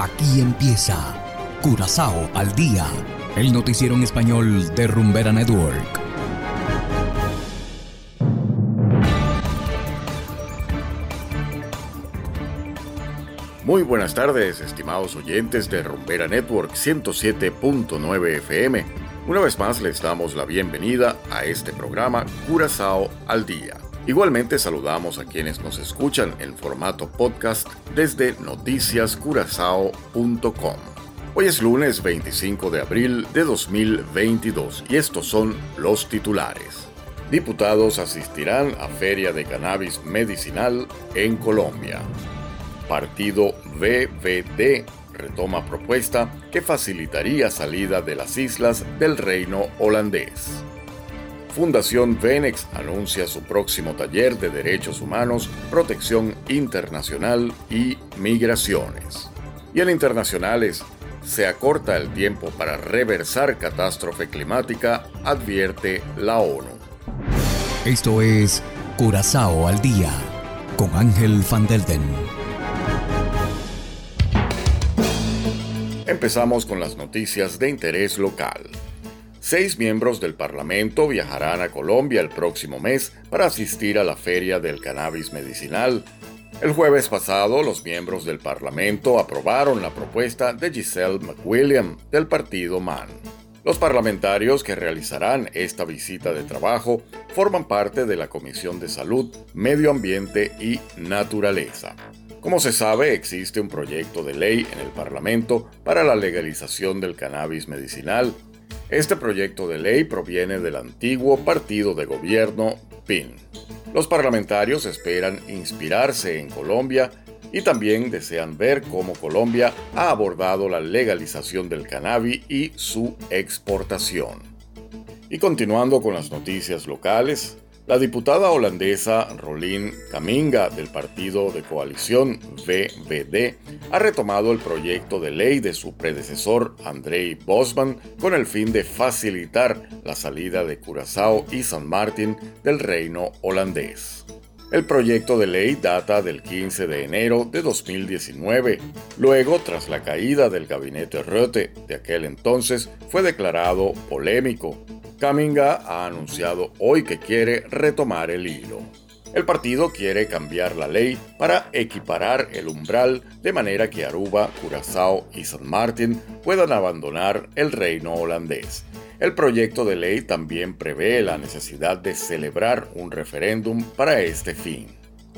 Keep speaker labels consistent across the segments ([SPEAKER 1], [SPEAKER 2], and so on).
[SPEAKER 1] Aquí empieza Curazao al día, el noticiero en español de Rumbera Network.
[SPEAKER 2] Muy buenas tardes, estimados oyentes de Rumbera Network 107.9 FM. Una vez más les damos la bienvenida a este programa Curazao al día. Igualmente saludamos a quienes nos escuchan en formato podcast desde noticiascurazao.com. Hoy es lunes 25 de abril de 2022 y estos son los titulares. Diputados asistirán a Feria de Cannabis Medicinal en Colombia. Partido VVD retoma propuesta que facilitaría salida de las islas del reino holandés. Fundación Venex anuncia su próximo taller de derechos humanos, protección internacional y migraciones. Y en internacionales, se acorta el tiempo para reversar catástrofe climática, advierte la ONU.
[SPEAKER 1] Esto es Curazao al día con Ángel Van Delden.
[SPEAKER 2] Empezamos con las noticias de interés local. Seis miembros del Parlamento viajarán a Colombia el próximo mes para asistir a la Feria del Cannabis Medicinal. El jueves pasado, los miembros del Parlamento aprobaron la propuesta de Giselle McWilliam del partido MAN. Los parlamentarios que realizarán esta visita de trabajo forman parte de la Comisión de Salud, Medio Ambiente y Naturaleza. Como se sabe, existe un proyecto de ley en el Parlamento para la legalización del cannabis medicinal este proyecto de ley proviene del antiguo partido de gobierno PIN. Los parlamentarios esperan inspirarse en Colombia y también desean ver cómo Colombia ha abordado la legalización del cannabis y su exportación. Y continuando con las noticias locales, la diputada holandesa Rolín Caminga del partido de coalición VVD ha retomado el proyecto de ley de su predecesor Andrei Bosman con el fin de facilitar la salida de Curazao y San Martín del reino holandés. El proyecto de ley data del 15 de enero de 2019. Luego, tras la caída del gabinete Röte de aquel entonces, fue declarado polémico Caminga ha anunciado hoy que quiere retomar el hilo. El partido quiere cambiar la ley para equiparar el umbral de manera que Aruba, Curazao y San Martín puedan abandonar el reino holandés. El proyecto de ley también prevé la necesidad de celebrar un referéndum para este fin.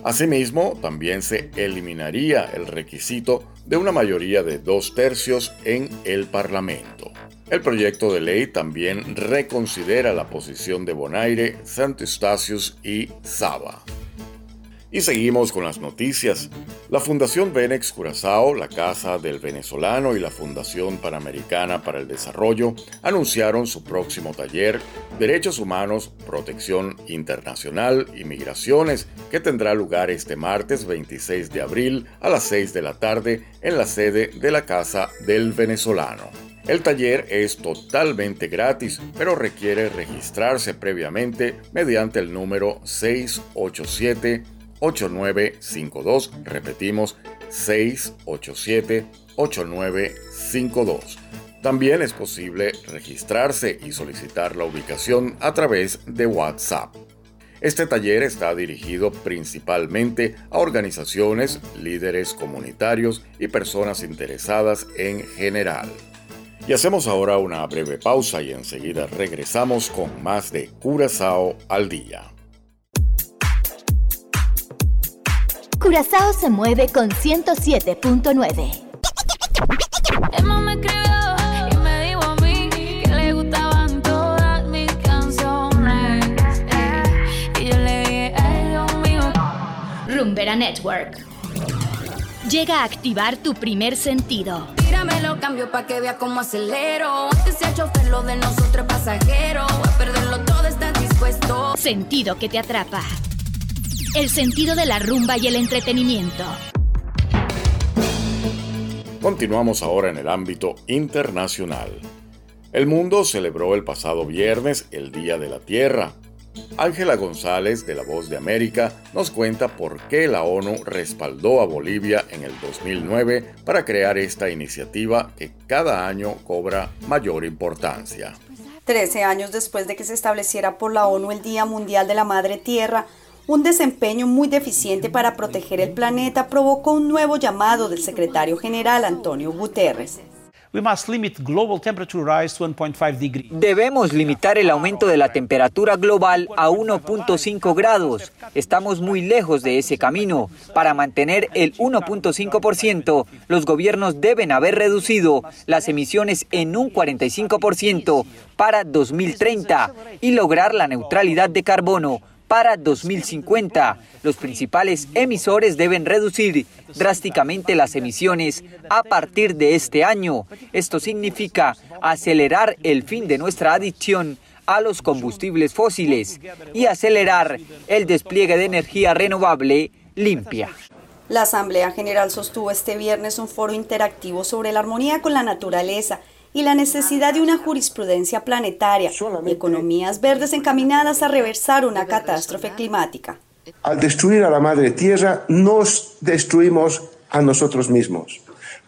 [SPEAKER 2] Asimismo, también se eliminaría el requisito de una mayoría de dos tercios en el Parlamento. El proyecto de ley también reconsidera la posición de Bonaire, Sant Eustatius y Saba. Y seguimos con las noticias. La Fundación Benex Curazao, la Casa del Venezolano y la Fundación Panamericana para el Desarrollo anunciaron su próximo taller Derechos Humanos, Protección Internacional y Migraciones, que tendrá lugar este martes 26 de abril a las 6 de la tarde en la sede de la Casa del Venezolano. El taller es totalmente gratis, pero requiere registrarse previamente mediante el número 687-8952. Repetimos, 687-8952. También es posible registrarse y solicitar la ubicación a través de WhatsApp. Este taller está dirigido principalmente a organizaciones, líderes comunitarios y personas interesadas en general. Y hacemos ahora una breve pausa y enseguida regresamos con más de Curazao al día.
[SPEAKER 3] Curazao se mueve con 107.9.
[SPEAKER 4] Emma me escribió y me dijo a mí que le gustaban todas mis canciones. Y yo le dije, ay Dios mío.
[SPEAKER 3] Rumbera Network. Llega a activar tu primer sentido.
[SPEAKER 4] Tírame los cambios pa' que vea cómo acelero. Antes sea chofer, lo de nosotros pasajero. A perderlo todo, estás dispuesto.
[SPEAKER 3] Sentido que te atrapa. El sentido de la rumba y el entretenimiento.
[SPEAKER 2] Continuamos ahora en el ámbito internacional. El mundo celebró el pasado viernes el Día de la Tierra. Ángela González de La Voz de América nos cuenta por qué la ONU respaldó a Bolivia en el 2009 para crear esta iniciativa que cada año cobra mayor importancia.
[SPEAKER 5] Trece años después de que se estableciera por la ONU el Día Mundial de la Madre Tierra, un desempeño muy deficiente para proteger el planeta provocó un nuevo llamado del secretario general Antonio Guterres.
[SPEAKER 6] Debemos limitar el aumento de la temperatura global a 1.5 grados. Estamos muy lejos de ese camino. Para mantener el 1.5%, los gobiernos deben haber reducido las emisiones en un 45% para 2030 y lograr la neutralidad de carbono para 2050. Los principales emisores deben reducir drásticamente las emisiones a partir de este año. Esto significa acelerar el fin de nuestra adicción a los combustibles fósiles y acelerar el despliegue de energía renovable limpia.
[SPEAKER 5] La Asamblea General sostuvo este viernes un foro interactivo sobre la armonía con la naturaleza y la necesidad de una jurisprudencia planetaria y economías verdes encaminadas a reversar una catástrofe climática.
[SPEAKER 7] Al destruir a la madre tierra, nos destruimos a nosotros mismos.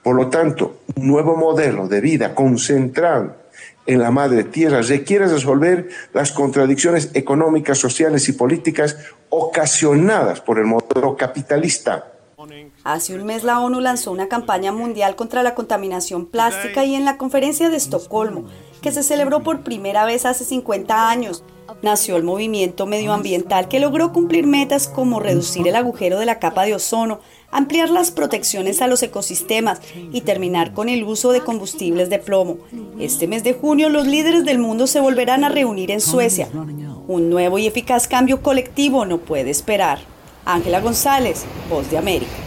[SPEAKER 7] Por lo tanto, un nuevo modelo de vida concentrado en la madre tierra requiere resolver las contradicciones económicas, sociales y políticas ocasionadas por el modelo capitalista
[SPEAKER 5] Hace un mes la ONU lanzó una campaña mundial contra la contaminación plástica y en la conferencia de Estocolmo, que se celebró por primera vez hace 50 años, nació el movimiento medioambiental que logró cumplir metas como reducir el agujero de la capa de ozono, ampliar las protecciones a los ecosistemas y terminar con el uso de combustibles de plomo. Este mes de junio los líderes del mundo se volverán a reunir en Suecia. Un nuevo y eficaz cambio colectivo no puede esperar. Ángela González, Voz de América.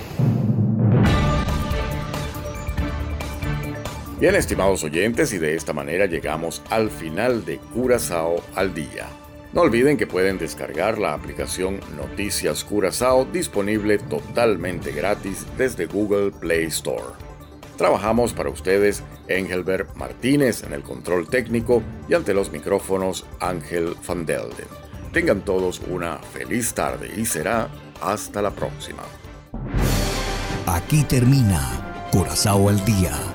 [SPEAKER 2] Bien, estimados oyentes, y de esta manera llegamos al final de Curazao al día. No olviden que pueden descargar la aplicación Noticias Curazao disponible totalmente gratis desde Google Play Store. Trabajamos para ustedes Engelbert Martínez en el control técnico y ante los micrófonos Ángel Van Delden. Tengan todos una feliz tarde y será hasta la próxima.
[SPEAKER 1] Aquí termina Curazao al día